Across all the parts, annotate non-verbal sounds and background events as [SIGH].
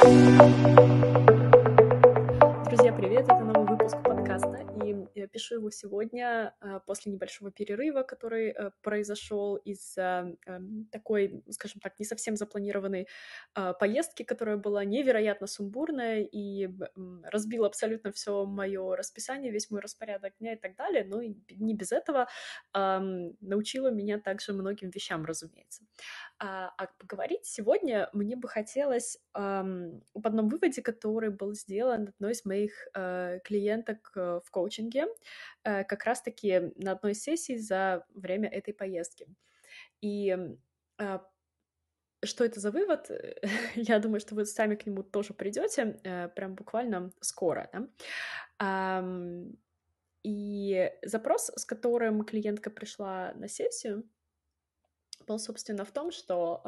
Друзья, его сегодня э, после небольшого перерыва, который э, произошел из-за эм, такой, скажем так, не совсем запланированной э, поездки, которая была невероятно сумбурная и разбила абсолютно все мое расписание, весь мой распорядок дня и так далее, но не без этого научила меня также многим вещам, разумеется. А, а поговорить сегодня мне бы хотелось об одном выводе, который был сделан одной из моих э, клиенток э, в коучинге, э, как раз-таки на одной сессии за время этой поездки. И э, что это за вывод? [LAUGHS] Я думаю, что вы сами к нему тоже придете, э, прям буквально скоро. Да? И запрос, с которым клиентка пришла на сессию, был, собственно, в том, что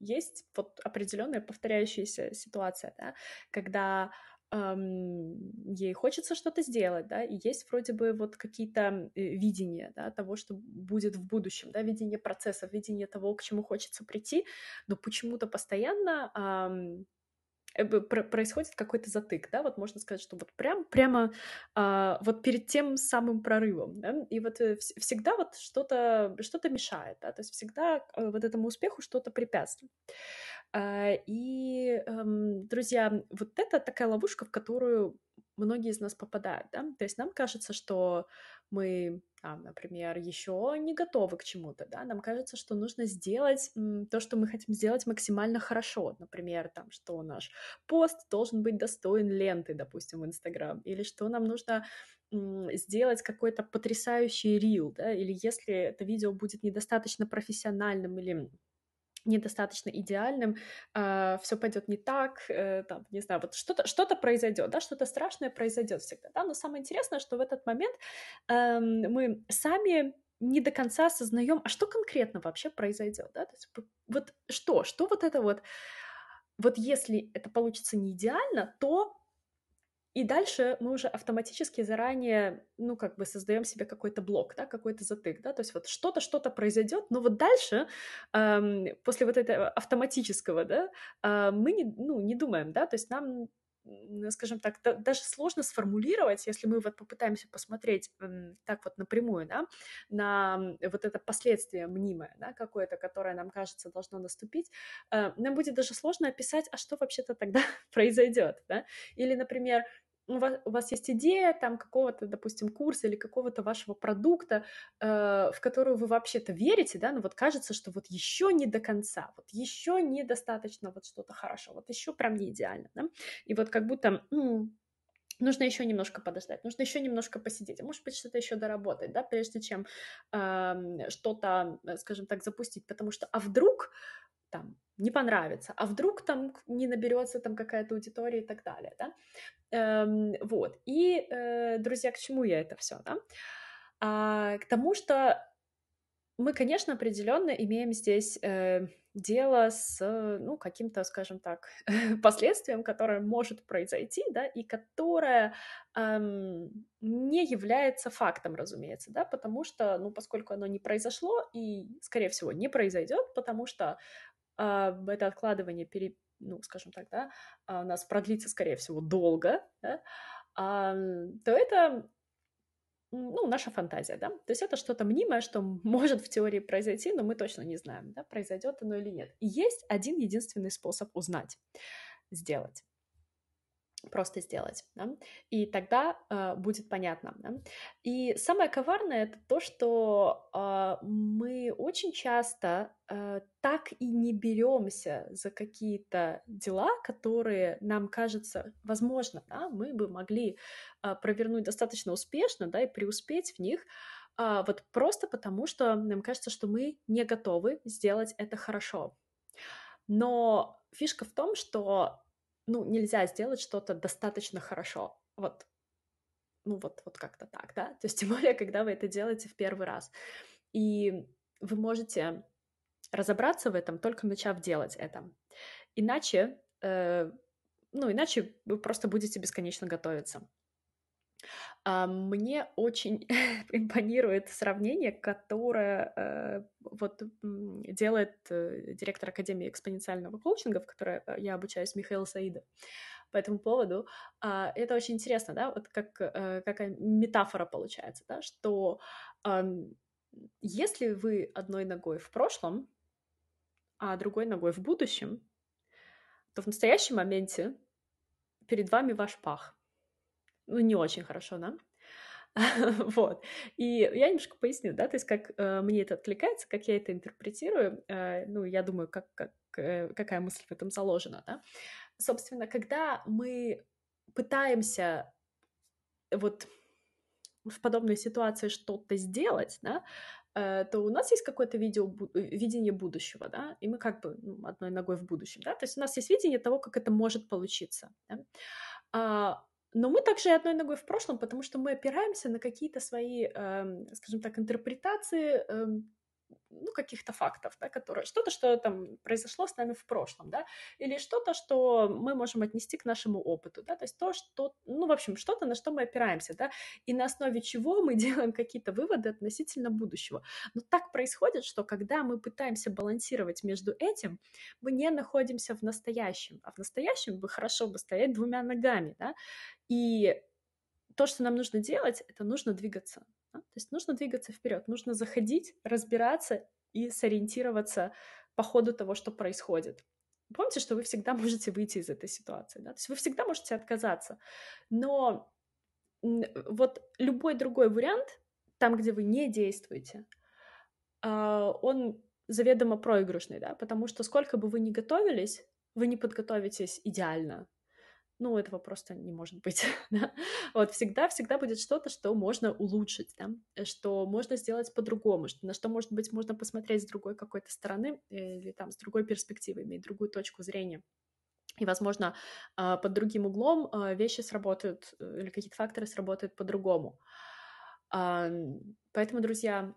есть вот определенная повторяющаяся ситуация, да, когда эм, ей хочется что-то сделать, да, и есть вроде бы вот какие-то э, видения, да, того, что будет в будущем, да, видение процесса, видение того, к чему хочется прийти, но почему-то постоянно эм, происходит какой-то затык, да, вот можно сказать, что вот прям, прямо а, вот перед тем самым прорывом, да, и вот э, всегда вот что-то что мешает, да, то есть всегда э, вот этому успеху что-то препятствует. А, и, эм, друзья, вот это такая ловушка, в которую многие из нас попадают, да, то есть нам кажется, что мы, там, например, еще не готовы к чему-то, да, нам кажется, что нужно сделать то, что мы хотим сделать максимально хорошо, например, там, что наш пост должен быть достоин ленты, допустим, в Инстаграм, или что нам нужно сделать какой-то потрясающий рил, да, или если это видео будет недостаточно профессиональным или недостаточно идеальным, э, а, все пойдет не так, э, там, не знаю, вот что-то что произойдет, да, что-то страшное произойдет всегда, да, но самое интересное, что в этот момент э, мы сами не до конца осознаем, а что конкретно вообще произойдет, да, то есть вот что, что вот это вот, вот если это получится не идеально, то и дальше мы уже автоматически заранее, ну, как бы создаем себе какой-то блок, да, какой-то затык, да, то есть вот что-то, что-то произойдет, но вот дальше, эм, после вот этого автоматического, да, э, мы не, ну, не думаем, да, то есть нам скажем так, да, даже сложно сформулировать, если мы вот попытаемся посмотреть так вот напрямую, да, на вот это последствие мнимое, да, какое-то, которое нам кажется должно наступить, э, нам будет даже сложно описать, а что вообще-то тогда [LAUGHS] произойдет, да, или, например, у вас, у вас есть идея там какого-то, допустим, курса или какого-то вашего продукта, э, в которую вы вообще-то верите, да, но вот кажется, что вот еще не до конца, вот еще недостаточно вот что-то хорошо, вот еще прям не идеально, да, и вот как будто м- нужно еще немножко подождать, нужно еще немножко посидеть, а может быть что-то еще доработать, да, прежде чем э, что-то, скажем так, запустить, потому что, а вдруг там не понравится, а вдруг там не наберется там какая-то аудитория и так далее, да, эм, вот, и, э, друзья, к чему я это все, да, а, к тому, что мы, конечно, определенно имеем здесь э, дело с, ну, каким-то, скажем так, [LAUGHS] последствием, которое может произойти, да, и которое эм, не является фактом, разумеется, да, потому что, ну, поскольку оно не произошло и, скорее всего, не произойдет, потому что это откладывание, пере, ну, скажем так, да, а, у нас продлится, скорее всего, долго, да, а, то это ну, наша фантазия, да, то есть это что-то мнимое, что [LAUGHS] может в теории произойти, но мы точно не знаем, да, произойдет оно или нет. И есть один единственный способ узнать, сделать просто сделать, да? и тогда э, будет понятно. Да? И самое коварное это то, что э, мы очень часто э, так и не беремся за какие-то дела, которые нам кажется, возможно, да, мы бы могли э, провернуть достаточно успешно, да, и преуспеть в них, э, вот просто потому, что нам кажется, что мы не готовы сделать это хорошо. Но фишка в том, что ну, нельзя сделать что-то достаточно хорошо. Вот. Ну, вот, вот как-то так, да? То есть, тем более, когда вы это делаете в первый раз. И вы можете разобраться в этом, только начав делать это. Иначе, э, ну, иначе вы просто будете бесконечно готовиться. А, мне очень [LAUGHS] импонирует сравнение, которое э, вот делает э, директор Академии экспоненциального коучинга, в которой э, я обучаюсь, Михаил Саидов по этому поводу. А, это очень интересно, да, вот как какая метафора получается, да, что если вы одной ногой в прошлом, а другой ногой в будущем, то в настоящем моменте перед вами ваш пах ну, не очень хорошо, да? [LAUGHS] вот. И я немножко поясню, да, то есть как э, мне это откликается, как я это интерпретирую, э, ну, я думаю, как, как, э, какая мысль в этом заложена, да. Собственно, когда мы пытаемся вот в подобной ситуации что-то сделать, да, э, то у нас есть какое-то видео, э, видение будущего, да, и мы как бы ну, одной ногой в будущем, да, то есть у нас есть видение того, как это может получиться, да? а, но мы также одной ногой в прошлом, потому что мы опираемся на какие-то свои, э, скажем так, интерпретации э, ну, каких-то фактов, да, которые, что-то, что там произошло с нами в прошлом, да, или что-то, что мы можем отнести к нашему опыту, да, то есть то, что, ну, в общем, что-то, на что мы опираемся, да, и на основе чего мы [LAUGHS] делаем какие-то выводы относительно будущего. Но так происходит, что когда мы пытаемся балансировать между этим, мы не находимся в настоящем, а в настоящем бы хорошо бы стоять двумя ногами, да, и то, что нам нужно делать, это нужно двигаться. Да? То есть нужно двигаться вперед, нужно заходить, разбираться и сориентироваться по ходу того, что происходит. Помните, что вы всегда [LAUGHS] можете выйти из этой ситуации, да? То есть вы всегда можете отказаться. Но вот любой другой вариант, там, где вы не действуете, а, он заведомо проигрышный, да, потому что сколько бы вы ни готовились, вы не подготовитесь идеально, ну, этого просто не может быть, [LAUGHS] да? Вот всегда-всегда будет что-то, что можно улучшить, да? Э, что можно сделать по-другому, что, на что, может быть, можно посмотреть с другой какой-то стороны или там с другой перспективы, иметь другую точку зрения. И, возможно, а, под другим углом а, вещи сработают э, или какие-то факторы сработают по-другому. Поэтому, друзья,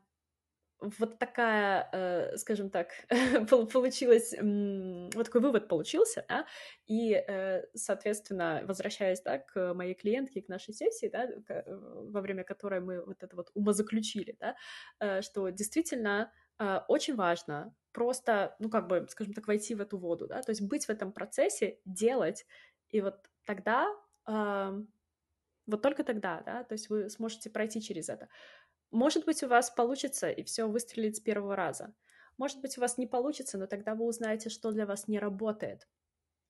вот такая, э, скажем так, [LAUGHS] получилась, вот такой вывод получился, да, и, э, соответственно, возвращаясь, да, к моей клиентке, к нашей сессии, да, э, во время которой мы вот это вот умозаключили, да, что действительно очень важно просто, ну, как бы, скажем так, войти в эту воду, да, то есть быть в этом процессе, делать, и вот тогда, вот только тогда, да, то есть вы сможете пройти через это. Может быть, у вас получится, и все выстрелит с первого раза. Может быть, у вас не получится, но тогда вы узнаете, что для вас не работает.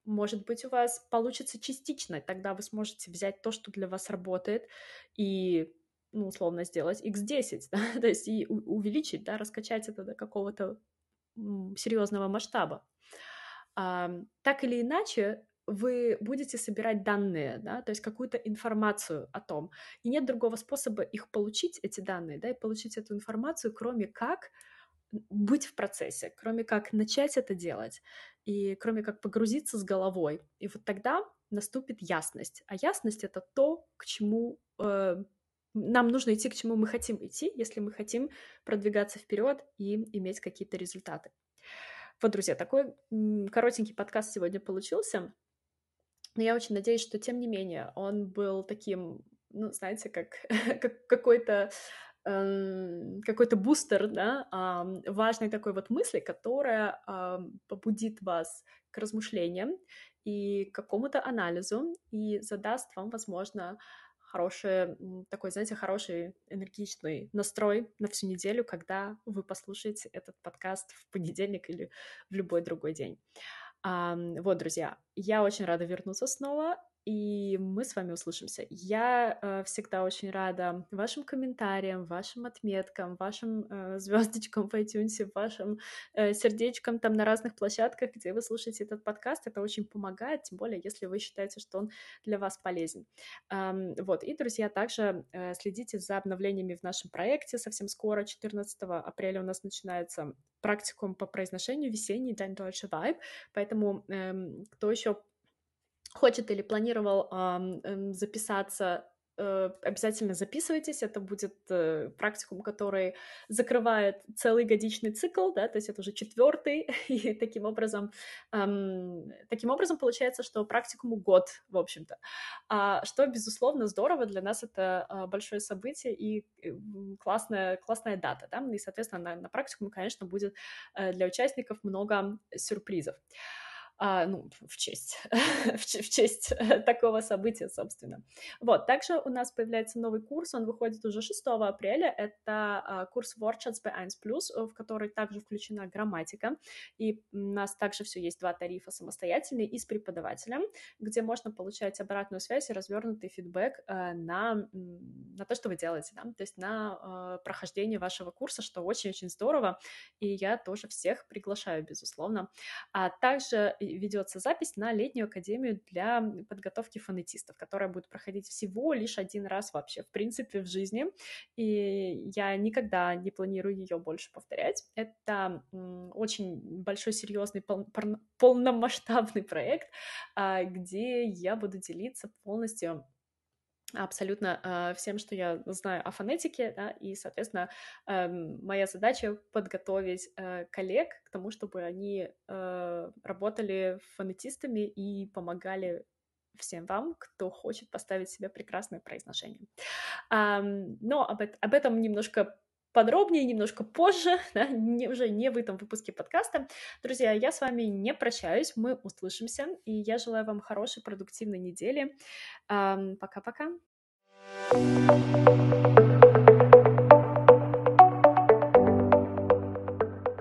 Может быть, у вас получится частично, тогда вы сможете взять то, что для вас работает, и, ну, условно, сделать x10, [LAUGHS] да? то есть и увеличить, да, раскачать это до какого-то серьезного масштаба. А, так или иначе, вы будете собирать данные, да, то есть какую-то информацию о том. И нет другого способа их получить, эти данные, да, и получить эту информацию, кроме как быть в процессе, кроме как начать это делать, и кроме как погрузиться с головой. И вот тогда наступит ясность. А ясность — это то, к чему э, нам нужно идти, к чему мы хотим идти, если мы хотим продвигаться вперед и иметь какие-то результаты. Вот, друзья, такой коротенький подкаст сегодня получился. Но я очень надеюсь, что, тем не менее, он был таким, ну, знаете, как, [LAUGHS] как какой-то эм, какой-то бустер, да, важной такой вот мысли, которая побудит вас к размышлениям и к какому-то анализу и задаст вам, возможно, хороший, такой, знаете, хороший энергичный настрой на всю неделю, когда вы послушаете этот подкаст в понедельник или в любой другой день. Вот, друзья, я очень рада вернуться снова и мы с вами услышимся. Я э, всегда очень рада вашим комментариям, вашим отметкам, вашим э, [LAUGHS] звездочкам в iTunes, вашим э, сердечкам там на разных площадках, где вы слушаете этот подкаст. Это очень помогает, тем более, если вы считаете, что он для вас полезен. Эм, вот, и, друзья, также э, следите за обновлениями в нашем проекте. Совсем скоро, 14 апреля, у нас начинается практикум по произношению весенний Dein Deutsche Vibe, поэтому эм, кто еще хочет или планировал э, записаться э, обязательно записывайтесь. Это будет э, практикум, который закрывает целый годичный цикл, да, то есть это уже четвертый, [LAUGHS] и таким образом, эм, таким образом получается, что практикуму год, в общем-то. А, что, безусловно, здорово, для нас это а, большое событие и э, классная, классная дата, да, и, соответственно, на, на практикуме, конечно, будет для участников много сюрпризов а, ну, в честь, [LAUGHS] в, честь такого события, собственно. Вот, также у нас появляется новый курс, он выходит уже 6 апреля, это а, курс Workshops B1+, в который также включена грамматика, и у нас также все есть два тарифа самостоятельные и с преподавателем, где можно получать обратную связь и развернутый фидбэк а, на, на то, что вы делаете, да? то есть на а, прохождение вашего курса, что очень-очень здорово, и я тоже всех приглашаю, безусловно. А также ведется запись на летнюю академию для подготовки фонетистов, которая будет проходить всего лишь один раз вообще, в принципе, в жизни. И я никогда не планирую ее больше повторять. Это очень большой, серьезный, пол полномасштабный проект, а, где я буду делиться полностью абсолютно э, всем, что я знаю о фонетике, да, и, соответственно, э, моя задача подготовить э, коллег к тому, чтобы они э, работали фонетистами и помогали всем вам, кто хочет поставить себе прекрасное произношение. Но об, об этом немножко подробнее, немножко позже, [LAUGHS] да, не, уже не в этом выпуске подкаста. Друзья, я с вами не прощаюсь, мы услышимся, и я желаю вам хорошей, продуктивной недели. Пока-пока. Um,